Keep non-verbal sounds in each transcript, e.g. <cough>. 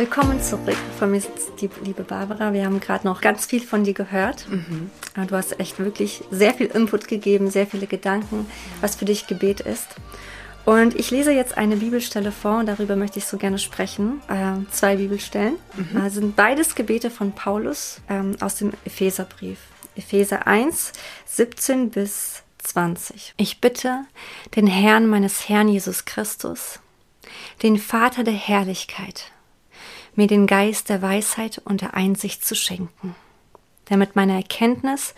Willkommen zurück. Von mir ist die liebe Barbara. Wir haben gerade noch ganz viel von dir gehört. Mhm. Du hast echt wirklich sehr viel Input gegeben, sehr viele Gedanken, was für dich Gebet ist. Und ich lese jetzt eine Bibelstelle vor und darüber möchte ich so gerne sprechen. Äh, zwei Bibelstellen. Mhm. Äh, sind beides Gebete von Paulus ähm, aus dem Epheserbrief. Epheser 1, 17 bis 20. Ich bitte den Herrn meines Herrn Jesus Christus, den Vater der Herrlichkeit, mir den Geist der Weisheit und der Einsicht zu schenken, damit meine Erkenntnis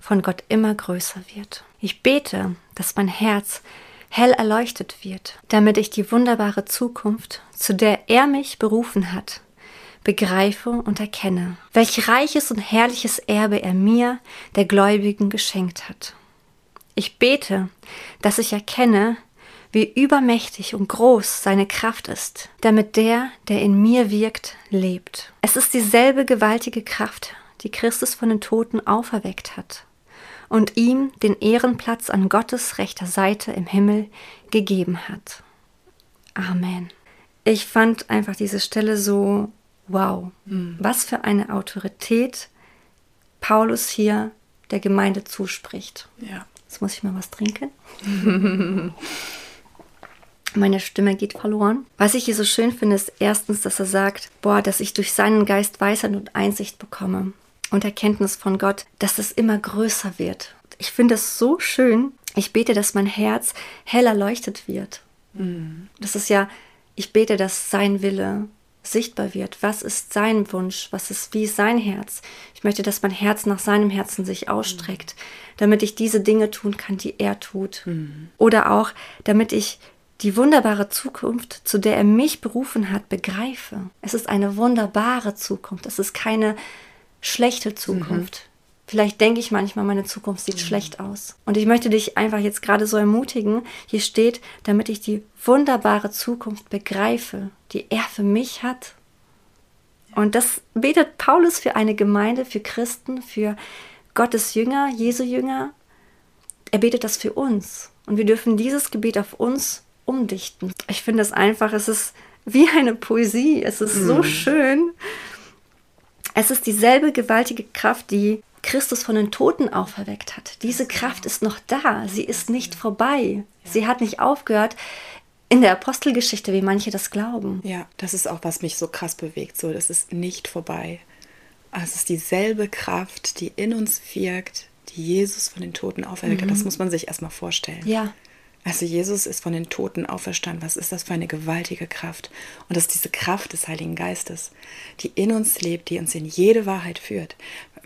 von Gott immer größer wird. Ich bete, dass mein Herz hell erleuchtet wird, damit ich die wunderbare Zukunft, zu der er mich berufen hat, begreife und erkenne, welch reiches und herrliches Erbe er mir, der Gläubigen, geschenkt hat. Ich bete, dass ich erkenne, wie übermächtig und groß seine Kraft ist, damit der, der in mir wirkt, lebt. Es ist dieselbe gewaltige Kraft, die Christus von den Toten auferweckt hat und ihm den Ehrenplatz an Gottes rechter Seite im Himmel gegeben hat. Amen. Ich fand einfach diese Stelle so wow. Mhm. Was für eine Autorität Paulus hier der Gemeinde zuspricht. Ja. Jetzt muss ich mal was trinken. <laughs> Meine Stimme geht verloren. Was ich hier so schön finde, ist erstens, dass er sagt, boah, dass ich durch seinen Geist Weisheit und Einsicht bekomme und Erkenntnis von Gott, dass es immer größer wird. Ich finde es so schön. Ich bete, dass mein Herz heller leuchtet wird. Mhm. Das ist ja, ich bete, dass sein Wille sichtbar wird. Was ist sein Wunsch? Was ist wie sein Herz? Ich möchte, dass mein Herz nach seinem Herzen sich ausstreckt, damit ich diese Dinge tun kann, die er tut. Mhm. Oder auch, damit ich die wunderbare Zukunft, zu der er mich berufen hat, begreife. Es ist eine wunderbare Zukunft. Es ist keine schlechte Zukunft. Mhm. Vielleicht denke ich manchmal, meine Zukunft sieht mhm. schlecht aus. Und ich möchte dich einfach jetzt gerade so ermutigen. Hier steht, damit ich die wunderbare Zukunft begreife, die er für mich hat. Und das betet Paulus für eine Gemeinde, für Christen, für Gottes Jünger, Jesu Jünger. Er betet das für uns. Und wir dürfen dieses Gebet auf uns umdichten. Ich finde es einfach, es ist wie eine Poesie. Es ist mhm. so schön. Es ist dieselbe gewaltige Kraft, die Christus von den Toten auferweckt hat. Diese Kraft ist noch da, sie ist nicht vorbei. Sie hat nicht aufgehört in der Apostelgeschichte, wie manche das glauben. Ja, das ist auch, was mich so krass bewegt. So, das ist nicht vorbei. Es ist dieselbe Kraft, die in uns wirkt, die Jesus von den Toten auferweckt hat. Das mhm. muss man sich erstmal vorstellen. Ja. Also Jesus ist von den Toten auferstanden. Was ist das für eine gewaltige Kraft? Und das ist diese Kraft des Heiligen Geistes, die in uns lebt, die uns in jede Wahrheit führt.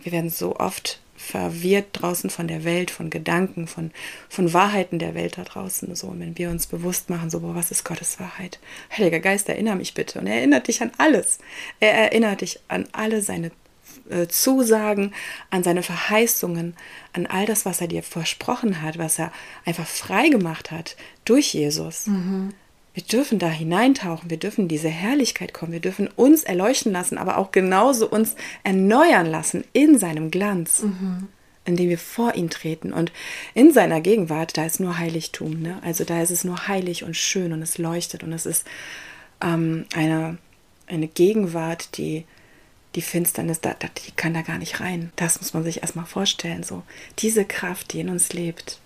Wir werden so oft verwirrt draußen von der Welt, von Gedanken, von, von Wahrheiten der Welt da draußen. So, und wenn wir uns bewusst machen, so, boah, was ist Gottes Wahrheit? Heiliger Geist, erinnere mich bitte. Und er erinnert dich an alles. Er erinnert dich an alle seine Zusagen, an seine Verheißungen, an all das, was er dir versprochen hat, was er einfach frei gemacht hat durch Jesus. Mhm. Wir dürfen da hineintauchen, wir dürfen in diese Herrlichkeit kommen, wir dürfen uns erleuchten lassen, aber auch genauso uns erneuern lassen in seinem Glanz, mhm. indem wir vor ihn treten. Und in seiner Gegenwart, da ist nur Heiligtum. Ne? Also da ist es nur heilig und schön und es leuchtet und es ist ähm, eine, eine Gegenwart, die die Finsternis, da, die kann da gar nicht rein. Das muss man sich erstmal vorstellen. So, diese Kraft, die in uns lebt.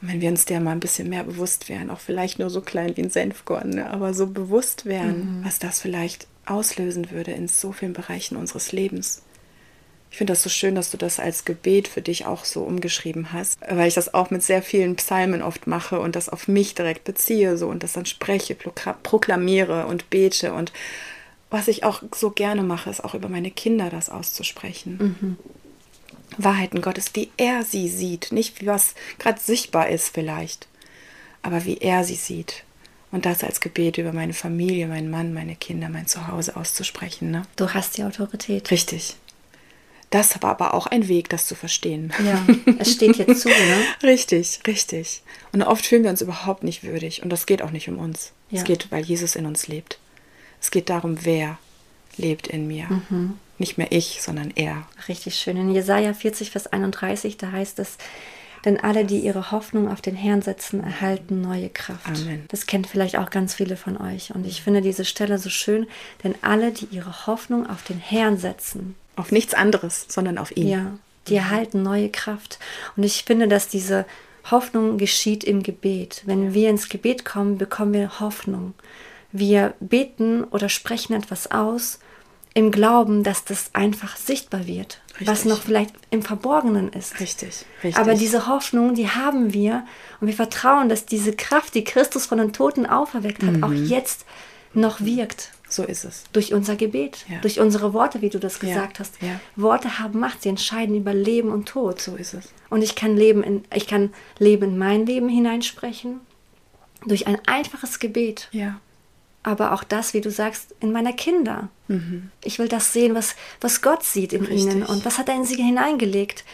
Und wenn wir uns der mal ein bisschen mehr bewusst wären, auch vielleicht nur so klein wie ein Senfkorn, ne, aber so bewusst wären, mhm. was das vielleicht auslösen würde in so vielen Bereichen unseres Lebens. Ich finde das so schön, dass du das als Gebet für dich auch so umgeschrieben hast, weil ich das auch mit sehr vielen Psalmen oft mache und das auf mich direkt beziehe so und das dann spreche, proklamiere und bete und was ich auch so gerne mache, ist auch über meine Kinder das auszusprechen. Mhm. Wahrheiten Gottes, wie er sie sieht, nicht wie was gerade sichtbar ist vielleicht, aber wie er sie sieht. Und das als Gebet über meine Familie, meinen Mann, meine Kinder, mein Zuhause auszusprechen. Ne? Du hast die Autorität. Richtig. Das war aber auch ein Weg, das zu verstehen. Ja, es steht jetzt zu, ne? <laughs> richtig, richtig. Und oft fühlen wir uns überhaupt nicht würdig. Und das geht auch nicht um uns. Ja. Es geht, weil Jesus in uns lebt. Es geht darum, wer lebt in mir. Mhm. Nicht mehr ich, sondern er. Richtig schön. In Jesaja 40, Vers 31, da heißt es: Denn alle, die ihre Hoffnung auf den Herrn setzen, erhalten neue Kraft. Amen. Das kennt vielleicht auch ganz viele von euch. Und ich finde diese Stelle so schön, denn alle, die ihre Hoffnung auf den Herrn setzen. Auf nichts anderes, sondern auf ihn. Ja, die erhalten neue Kraft. Und ich finde, dass diese Hoffnung geschieht im Gebet. Wenn wir ins Gebet kommen, bekommen wir Hoffnung. Wir beten oder sprechen etwas aus im Glauben, dass das einfach sichtbar wird, richtig. was noch vielleicht im Verborgenen ist. Richtig, richtig. Aber diese Hoffnung, die haben wir und wir vertrauen, dass diese Kraft, die Christus von den Toten auferweckt hat, mhm. auch jetzt noch wirkt. So ist es. Durch unser Gebet, ja. durch unsere Worte, wie du das gesagt ja. hast. Ja. Worte haben Macht, sie entscheiden über Leben und Tod. So ist es. Und ich kann Leben in, ich kann Leben in mein Leben hineinsprechen durch ein einfaches Gebet. Ja aber auch das, wie du sagst, in meiner Kinder. Mhm. Ich will das sehen, was, was Gott sieht in Richtig. ihnen und was hat er in sie hineingelegt.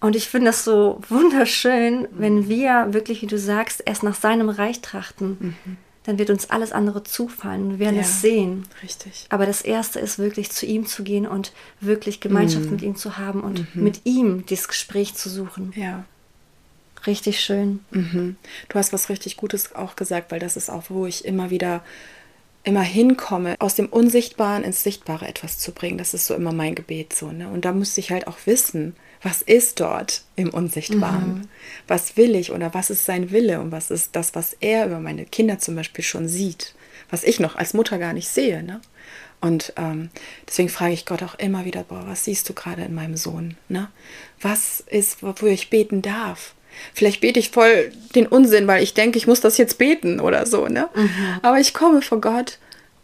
Und ich finde das so wunderschön, mhm. wenn wir wirklich, wie du sagst, erst nach seinem Reich trachten. Mhm. Dann wird uns alles andere zufallen. Wir werden ja, es sehen. Richtig. Aber das Erste ist wirklich zu ihm zu gehen und wirklich Gemeinschaft mhm. mit ihm zu haben und mhm. mit ihm dieses Gespräch zu suchen. Ja. Richtig schön. Mhm. Du hast was richtig Gutes auch gesagt, weil das ist auch, wo ich immer wieder immer hinkomme, aus dem Unsichtbaren ins Sichtbare etwas zu bringen. Das ist so immer mein Gebet so. Ne? Und da müsste ich halt auch wissen, was ist dort im Unsichtbaren? Mhm. Was will ich oder was ist sein Wille und was ist das, was er über meine Kinder zum Beispiel schon sieht, was ich noch als Mutter gar nicht sehe. Ne? Und ähm, deswegen frage ich Gott auch immer wieder, boah, was siehst du gerade in meinem Sohn? Ne? Was ist, wofür ich beten darf? Vielleicht bete ich voll den Unsinn, weil ich denke, ich muss das jetzt beten oder so, ne? Mhm. Aber ich komme vor Gott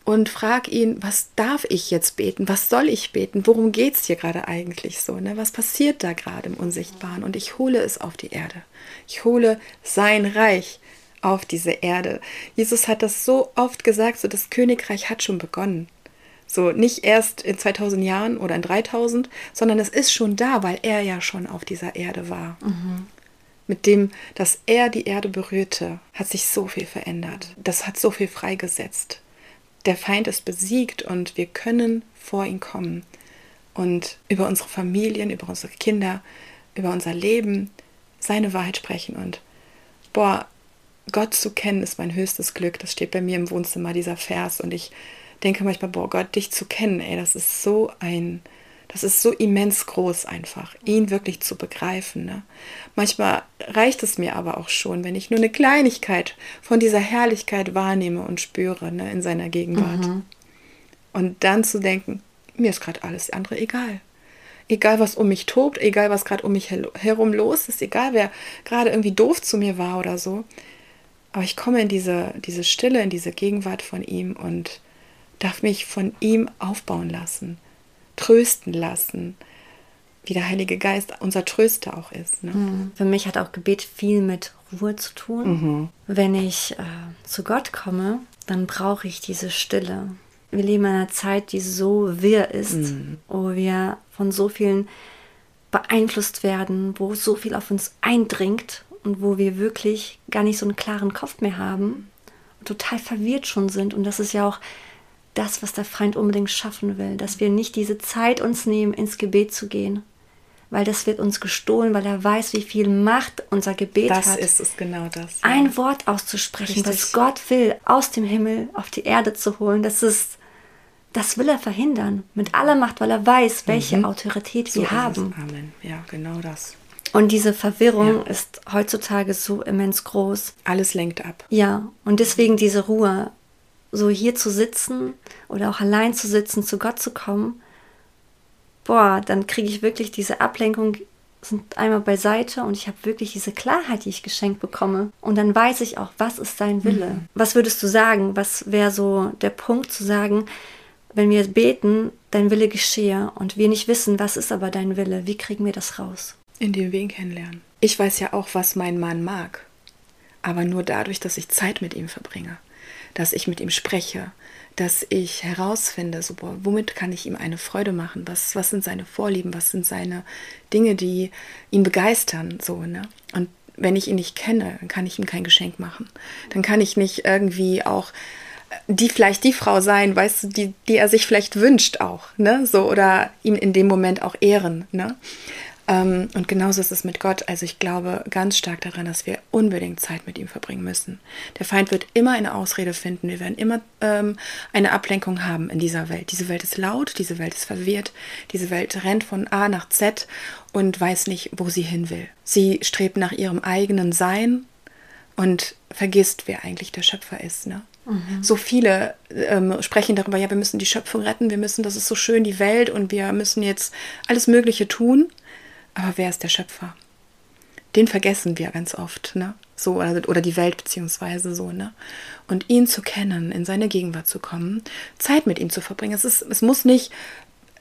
und frage ihn, was darf ich jetzt beten? Was soll ich beten? Worum geht es hier gerade eigentlich so? Ne? Was passiert da gerade im Unsichtbaren? Und ich hole es auf die Erde. Ich hole sein Reich auf diese Erde. Jesus hat das so oft gesagt, so das Königreich hat schon begonnen. So nicht erst in 2000 Jahren oder in 3000, sondern es ist schon da, weil er ja schon auf dieser Erde war. Mhm mit dem, dass er die Erde berührte, hat sich so viel verändert. Das hat so viel freigesetzt. Der Feind ist besiegt und wir können vor ihn kommen und über unsere Familien, über unsere Kinder, über unser Leben seine Wahrheit sprechen. Und boah, Gott zu kennen ist mein höchstes Glück. Das steht bei mir im Wohnzimmer, dieser Vers. Und ich denke manchmal, boah, Gott, dich zu kennen, ey, das ist so ein das ist so immens groß einfach, ihn wirklich zu begreifen. Ne? Manchmal reicht es mir aber auch schon, wenn ich nur eine Kleinigkeit von dieser Herrlichkeit wahrnehme und spüre ne, in seiner Gegenwart. Mhm. Und dann zu denken, mir ist gerade alles andere egal. Egal, was um mich tobt, egal, was gerade um mich herum los ist, egal, wer gerade irgendwie doof zu mir war oder so. Aber ich komme in diese, diese Stille, in diese Gegenwart von ihm und darf mich von ihm aufbauen lassen trösten lassen, wie der Heilige Geist unser Tröster auch ist. Ne? Mhm. Für mich hat auch Gebet viel mit Ruhe zu tun. Mhm. Wenn ich äh, zu Gott komme, dann brauche ich diese Stille. Wir leben in einer Zeit, die so wirr ist, mhm. wo wir von so vielen beeinflusst werden, wo so viel auf uns eindringt und wo wir wirklich gar nicht so einen klaren Kopf mehr haben und total verwirrt schon sind. Und das ist ja auch das, was der Feind unbedingt schaffen will, dass wir nicht diese Zeit uns nehmen, ins Gebet zu gehen, weil das wird uns gestohlen, weil er weiß, wie viel Macht unser Gebet das hat. Das ist es genau das. Ja. Ein Wort auszusprechen, Richtig. was Gott will, aus dem Himmel auf die Erde zu holen, das ist, das will er verhindern mit aller Macht, weil er weiß, welche mhm. Autorität so wir haben. Es. Amen. Ja, genau das. Und diese Verwirrung ja. ist heutzutage so immens groß. Alles lenkt ab. Ja, und deswegen diese Ruhe so hier zu sitzen oder auch allein zu sitzen, zu Gott zu kommen, boah, dann kriege ich wirklich diese Ablenkung sind einmal beiseite und ich habe wirklich diese Klarheit, die ich geschenkt bekomme. Und dann weiß ich auch, was ist sein Wille. Mhm. Was würdest du sagen? Was wäre so der Punkt zu sagen, wenn wir beten, dein Wille geschehe und wir nicht wissen, was ist aber dein Wille? Wie kriegen wir das raus? Indem wir ihn kennenlernen. Ich weiß ja auch, was mein Mann mag. Aber nur dadurch, dass ich Zeit mit ihm verbringe dass ich mit ihm spreche, dass ich herausfinde, so, boah, womit kann ich ihm eine Freude machen? Was, was sind seine Vorlieben? Was sind seine Dinge, die ihn begeistern? So, ne? Und wenn ich ihn nicht kenne, dann kann ich ihm kein Geschenk machen. Dann kann ich nicht irgendwie auch die vielleicht die Frau sein, weißt du, die, die er sich vielleicht wünscht auch, ne? So, oder ihn in dem Moment auch ehren, ne? Ähm, und genauso ist es mit Gott. Also ich glaube ganz stark daran, dass wir unbedingt Zeit mit ihm verbringen müssen. Der Feind wird immer eine Ausrede finden. Wir werden immer ähm, eine Ablenkung haben in dieser Welt. Diese Welt ist laut, diese Welt ist verwirrt, diese Welt rennt von A nach Z und weiß nicht, wo sie hin will. Sie strebt nach ihrem eigenen Sein und vergisst, wer eigentlich der Schöpfer ist. Ne? Mhm. So viele ähm, sprechen darüber, ja, wir müssen die Schöpfung retten, wir müssen, das ist so schön, die Welt und wir müssen jetzt alles Mögliche tun. Aber wer ist der Schöpfer? Den vergessen wir ganz oft, ne? So, oder, oder die Welt beziehungsweise so, ne? Und ihn zu kennen, in seine Gegenwart zu kommen, Zeit mit ihm zu verbringen. Es, ist, es muss nicht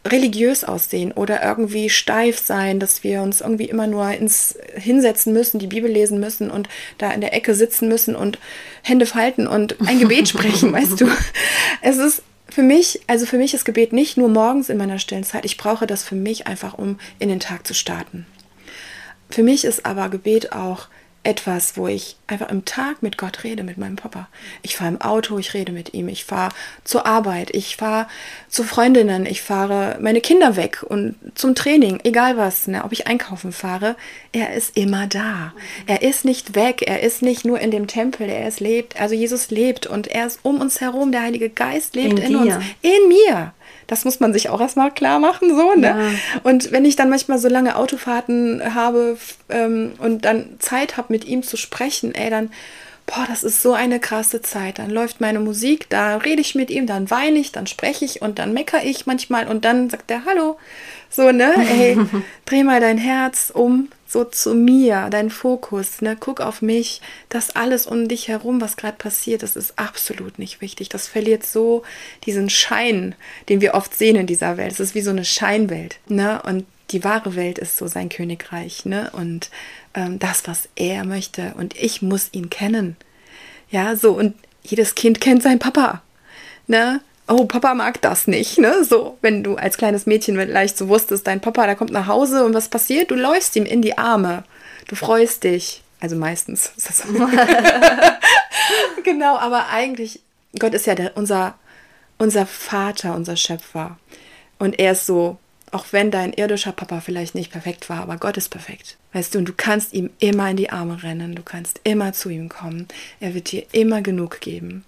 religiös aussehen oder irgendwie steif sein, dass wir uns irgendwie immer nur ins hinsetzen müssen, die Bibel lesen müssen und da in der Ecke sitzen müssen und Hände falten und ein Gebet sprechen, <laughs> weißt du. Es ist für mich, also für mich ist Gebet nicht nur morgens in meiner stillen Zeit. Ich brauche das für mich einfach, um in den Tag zu starten. Für mich ist aber Gebet auch etwas, wo ich einfach im Tag mit Gott rede, mit meinem Papa. Ich fahre im Auto, ich rede mit ihm, ich fahre zur Arbeit, ich fahre zu Freundinnen, ich fahre meine Kinder weg und zum Training, egal was, ne, ob ich einkaufen fahre, er ist immer da. Er ist nicht weg, er ist nicht nur in dem Tempel, er ist lebt, also Jesus lebt und er ist um uns herum, der Heilige Geist lebt in, in uns, in mir. Das muss man sich auch erstmal klar machen, so, ne? Ja. Und wenn ich dann manchmal so lange Autofahrten habe ähm, und dann Zeit habe, mit ihm zu sprechen, ey, dann, boah, das ist so eine krasse Zeit. Dann läuft meine Musik, da rede ich mit ihm, dann weine ich, dann spreche ich und dann meckere ich manchmal und dann sagt er Hallo. So, ne? Ey, <laughs> dreh mal dein Herz um, so zu mir, dein Fokus, ne? Guck auf mich. Das alles um dich herum, was gerade passiert, das ist absolut nicht wichtig. Das verliert so diesen Schein, den wir oft sehen in dieser Welt. Es ist wie so eine Scheinwelt, ne? Und die wahre Welt ist so sein Königreich, ne? Und ähm, das, was er möchte. Und ich muss ihn kennen. Ja, so. Und jedes Kind kennt seinen Papa, ne? Oh, Papa mag das nicht, ne? So, wenn du als kleines Mädchen vielleicht so wusstest, dein Papa, der kommt nach Hause und was passiert? Du läufst ihm in die Arme. Du freust dich. Also meistens ist das so. <laughs> genau, aber eigentlich, Gott ist ja der, unser, unser Vater, unser Schöpfer. Und er ist so, auch wenn dein irdischer Papa vielleicht nicht perfekt war, aber Gott ist perfekt. Weißt du, und du kannst ihm immer in die Arme rennen, du kannst immer zu ihm kommen. Er wird dir immer genug geben.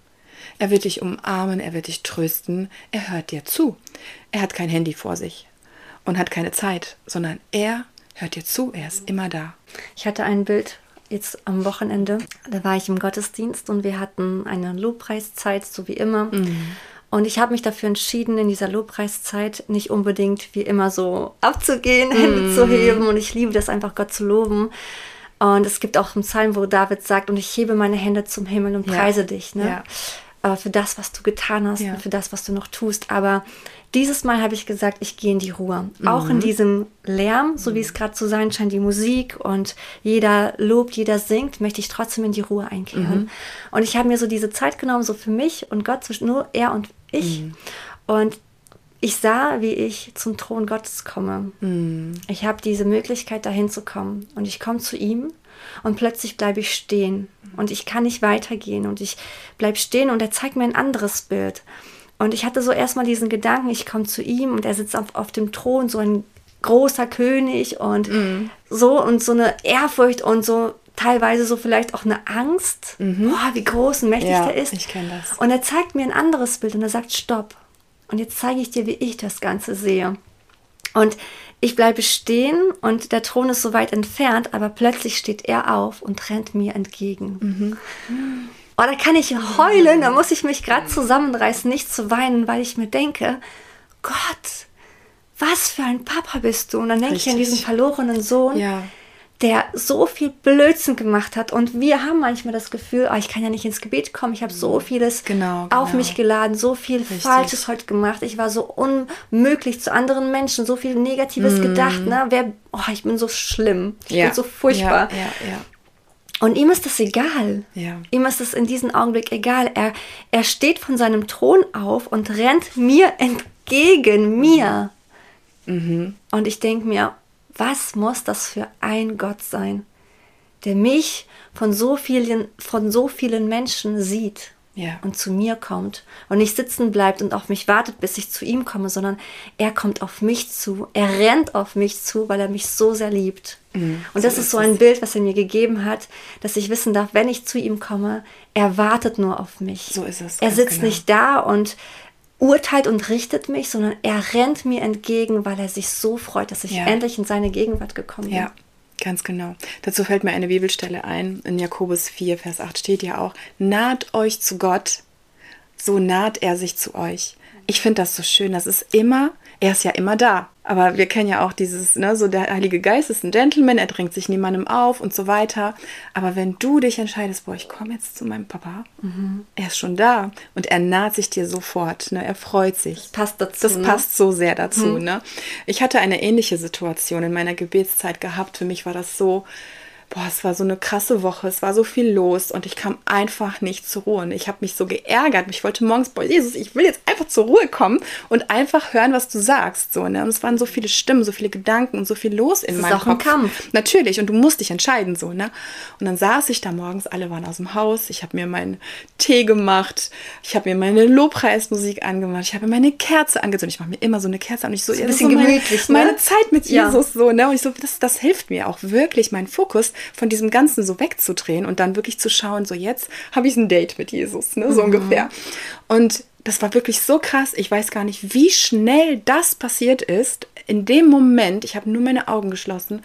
Er wird dich umarmen, er wird dich trösten, er hört dir zu. Er hat kein Handy vor sich und hat keine Zeit, sondern er hört dir zu, er ist immer da. Ich hatte ein Bild jetzt am Wochenende, da war ich im Gottesdienst und wir hatten eine Lobpreiszeit, so wie immer. Mhm. Und ich habe mich dafür entschieden, in dieser Lobpreiszeit nicht unbedingt wie immer so abzugehen, <laughs> Hände mm. zu heben. Und ich liebe das einfach, Gott zu loben. Und es gibt auch einen Psalm, wo David sagt, und ich hebe meine Hände zum Himmel und preise ja. dich. Ne? Ja äh, für das, was du getan hast ja. und für das, was du noch tust. Aber dieses Mal habe ich gesagt, ich gehe in die Ruhe. Mhm. Auch in diesem Lärm, so wie es gerade zu sein scheint, die Musik und jeder lobt, jeder singt, möchte ich trotzdem in die Ruhe einkehren. Mhm. Und ich habe mir so diese Zeit genommen, so für mich und Gott, zwischen nur er und ich. Mhm. Und ich sah, wie ich zum Thron Gottes komme. Mhm. Ich habe diese Möglichkeit, dahin zu kommen. Und ich komme zu ihm und plötzlich bleibe ich stehen und ich kann nicht weitergehen und ich bleibe stehen und er zeigt mir ein anderes Bild. Und ich hatte so erstmal diesen Gedanken, ich komme zu ihm und er sitzt auf, auf dem Thron, so ein großer König und mm. so und so eine Ehrfurcht und so teilweise so vielleicht auch eine Angst. Mhm. Boah, wie groß und mächtig ja, der ist. Ich kenne das. Und er zeigt mir ein anderes Bild und er sagt, stopp. Und jetzt zeige ich dir, wie ich das Ganze sehe. Und ich bleibe stehen und der Thron ist so weit entfernt, aber plötzlich steht er auf und rennt mir entgegen. Mhm. Oh, da kann ich heulen, da muss ich mich gerade zusammenreißen, nicht zu weinen, weil ich mir denke, Gott, was für ein Papa bist du? Und dann denke ich an diesen verlorenen Sohn, ja der so viel Blödsinn gemacht hat. Und wir haben manchmal das Gefühl, oh, ich kann ja nicht ins Gebet kommen, ich habe so mhm. vieles genau, genau. auf mich geladen, so viel Richtig. Falsches heute gemacht. Ich war so unmöglich zu anderen Menschen, so viel Negatives mm. gedacht. Ne? Wer, oh, ich bin so schlimm, ich ja. bin so furchtbar. Ja, ja, und ihm ist das egal. Ja. Ihm ist es in diesem Augenblick egal. Er, er steht von seinem Thron auf und rennt mir entgegen, mir. Mhm. Und ich denke mir, was muss das für ein Gott sein, der mich von so vielen, von so vielen Menschen sieht ja. und zu mir kommt und nicht sitzen bleibt und auf mich wartet, bis ich zu ihm komme, sondern er kommt auf mich zu, er rennt auf mich zu, weil er mich so sehr liebt. Mhm, und so das ist, ist so ein Bild, was er mir gegeben hat, dass ich wissen darf, wenn ich zu ihm komme, er wartet nur auf mich. So ist es. Er sitzt genau. nicht da und urteilt und richtet mich, sondern er rennt mir entgegen, weil er sich so freut, dass ich ja. endlich in seine Gegenwart gekommen bin. Ja. Ganz genau. Dazu fällt mir eine Bibelstelle ein. In Jakobus 4, Vers 8 steht ja auch, naht euch zu Gott, so naht er sich zu euch. Ich finde das so schön. Das ist immer er ist ja immer da. Aber wir kennen ja auch dieses, ne, so der Heilige Geist ist ein Gentleman, er drängt sich niemandem auf und so weiter. Aber wenn du dich entscheidest, boah, ich komme jetzt zu meinem Papa, mhm. er ist schon da und er naht sich dir sofort, ne, er freut sich. Das passt dazu. Das ne? passt so sehr dazu, mhm. ne. Ich hatte eine ähnliche Situation in meiner Gebetszeit gehabt. Für mich war das so, boah, es war so eine krasse Woche, es war so viel los und ich kam einfach nicht zur Ruhe. Und ich habe mich so geärgert. Ich wollte morgens, boah, Jesus, ich will jetzt einfach zur Ruhe kommen und einfach hören, was du sagst. So, ne? Und es waren so viele Stimmen, so viele Gedanken und so viel los in das meinem ist auch Kopf. Ein Kampf. Natürlich, und du musst dich entscheiden, so, ne? Und dann saß ich da morgens, alle waren aus dem Haus, ich habe mir meinen Tee gemacht, ich habe mir meine Lobpreismusik angemacht, ich habe mir meine Kerze angezündet. Ich mache mir immer so eine Kerze an und ich so, ein bisschen so gemütlich, meine, ne? meine Zeit mit ja. Jesus, so, ne? Und ich so, das, das hilft mir auch wirklich, mein Fokus von diesem Ganzen so wegzudrehen und dann wirklich zu schauen, so jetzt habe ich ein Date mit Jesus, ne, so mhm. ungefähr. Und das war wirklich so krass. Ich weiß gar nicht, wie schnell das passiert ist. In dem Moment, ich habe nur meine Augen geschlossen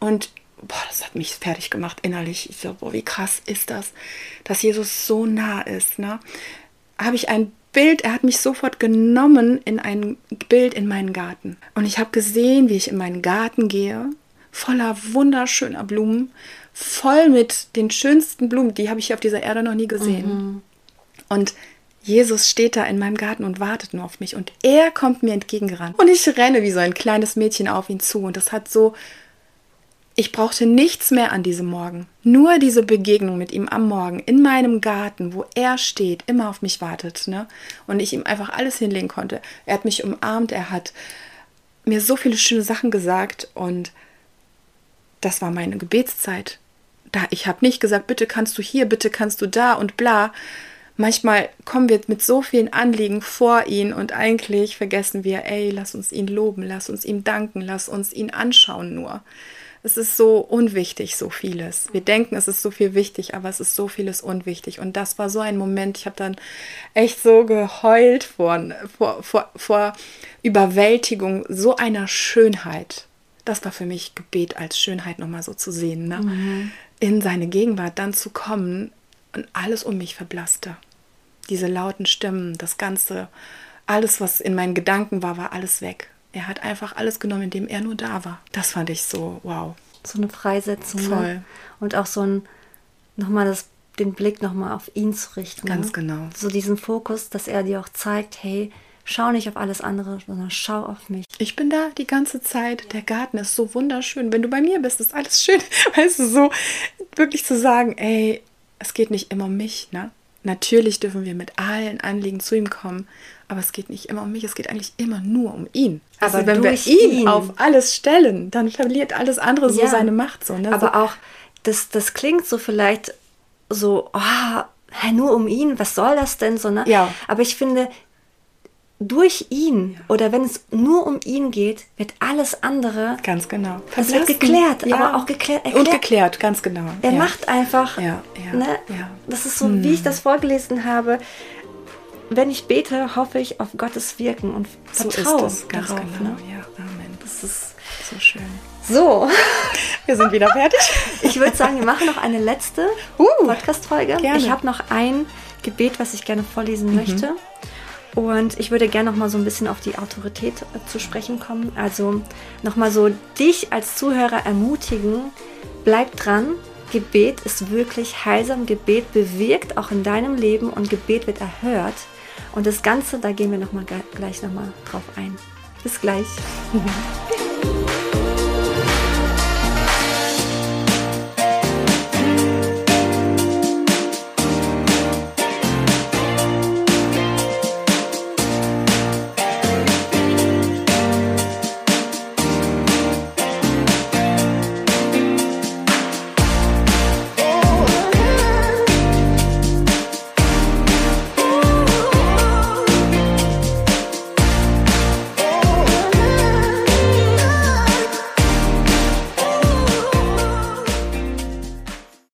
und boah, das hat mich fertig gemacht innerlich. Ich so, boah, wie krass ist das, dass Jesus so nah ist. Ne? Habe ich ein Bild, er hat mich sofort genommen in ein Bild in meinen Garten. Und ich habe gesehen, wie ich in meinen Garten gehe voller wunderschöner Blumen, voll mit den schönsten Blumen. Die habe ich auf dieser Erde noch nie gesehen. Mhm. Und Jesus steht da in meinem Garten und wartet nur auf mich. Und er kommt mir entgegengerannt. Und ich renne wie so ein kleines Mädchen auf ihn zu. Und das hat so. Ich brauchte nichts mehr an diesem Morgen. Nur diese Begegnung mit ihm am Morgen in meinem Garten, wo er steht, immer auf mich wartet. Ne? Und ich ihm einfach alles hinlegen konnte. Er hat mich umarmt, er hat mir so viele schöne Sachen gesagt. Und das war meine Gebetszeit. Da, ich habe nicht gesagt, bitte kannst du hier, bitte kannst du da und bla. Manchmal kommen wir mit so vielen Anliegen vor ihn und eigentlich vergessen wir, ey, lass uns ihn loben, lass uns ihm danken, lass uns ihn anschauen nur. Es ist so unwichtig, so vieles. Wir denken, es ist so viel wichtig, aber es ist so vieles unwichtig. Und das war so ein Moment, ich habe dann echt so geheult vor, vor, vor, vor Überwältigung so einer Schönheit das war für mich Gebet als Schönheit nochmal so zu sehen. Ne? Mhm. In seine Gegenwart dann zu kommen und alles um mich verblasste. Diese lauten Stimmen, das Ganze, alles, was in meinen Gedanken war, war alles weg. Er hat einfach alles genommen, indem er nur da war. Das fand ich so, wow. So eine Freisetzung. Ne? Voll. Ne? Und auch so ein, nochmal das, den Blick nochmal auf ihn zu richten. Ganz ne? genau. So diesen Fokus, dass er dir auch zeigt, hey, Schau nicht auf alles andere, sondern schau auf mich. Ich bin da die ganze Zeit. Der Garten ist so wunderschön. Wenn du bei mir bist, ist alles schön. <laughs> Weißt du, so wirklich zu sagen, ey, es geht nicht immer um mich, ne? Natürlich dürfen wir mit allen Anliegen zu ihm kommen, aber es geht nicht immer um mich, es geht eigentlich immer nur um ihn. Also aber wenn wir ihn, ihn, auf alles stellen, dann verliert alles andere so ja, seine Macht. So, ne? Aber so. auch, das, das klingt so vielleicht so, oh, nur um ihn, was soll das denn so, ne? Ja. Aber ich finde, durch ihn oder wenn es nur um ihn geht, wird alles andere ganz genau es wird geklärt, ja. aber auch geklärt erklärt. und geklärt, ganz genau. Er ja. macht einfach, ja, ne? das ist so, hm. wie ich das vorgelesen habe. Wenn ich bete, hoffe ich auf Gottes Wirken und vertraue so ganz darauf. Genau. Ne? Ja, Amen. Das ist so schön. So, <laughs> wir sind wieder fertig. <laughs> ich würde sagen, wir machen noch eine letzte uh, Podcast-Folge. Ich habe noch ein Gebet, was ich gerne vorlesen mhm. möchte. Und ich würde gerne noch mal so ein bisschen auf die Autorität äh, zu sprechen kommen. Also noch mal so dich als Zuhörer ermutigen, bleib dran. Gebet ist wirklich heilsam. Gebet bewirkt auch in deinem Leben und Gebet wird erhört. Und das Ganze, da gehen wir noch mal gleich noch mal drauf ein. Bis gleich. <laughs>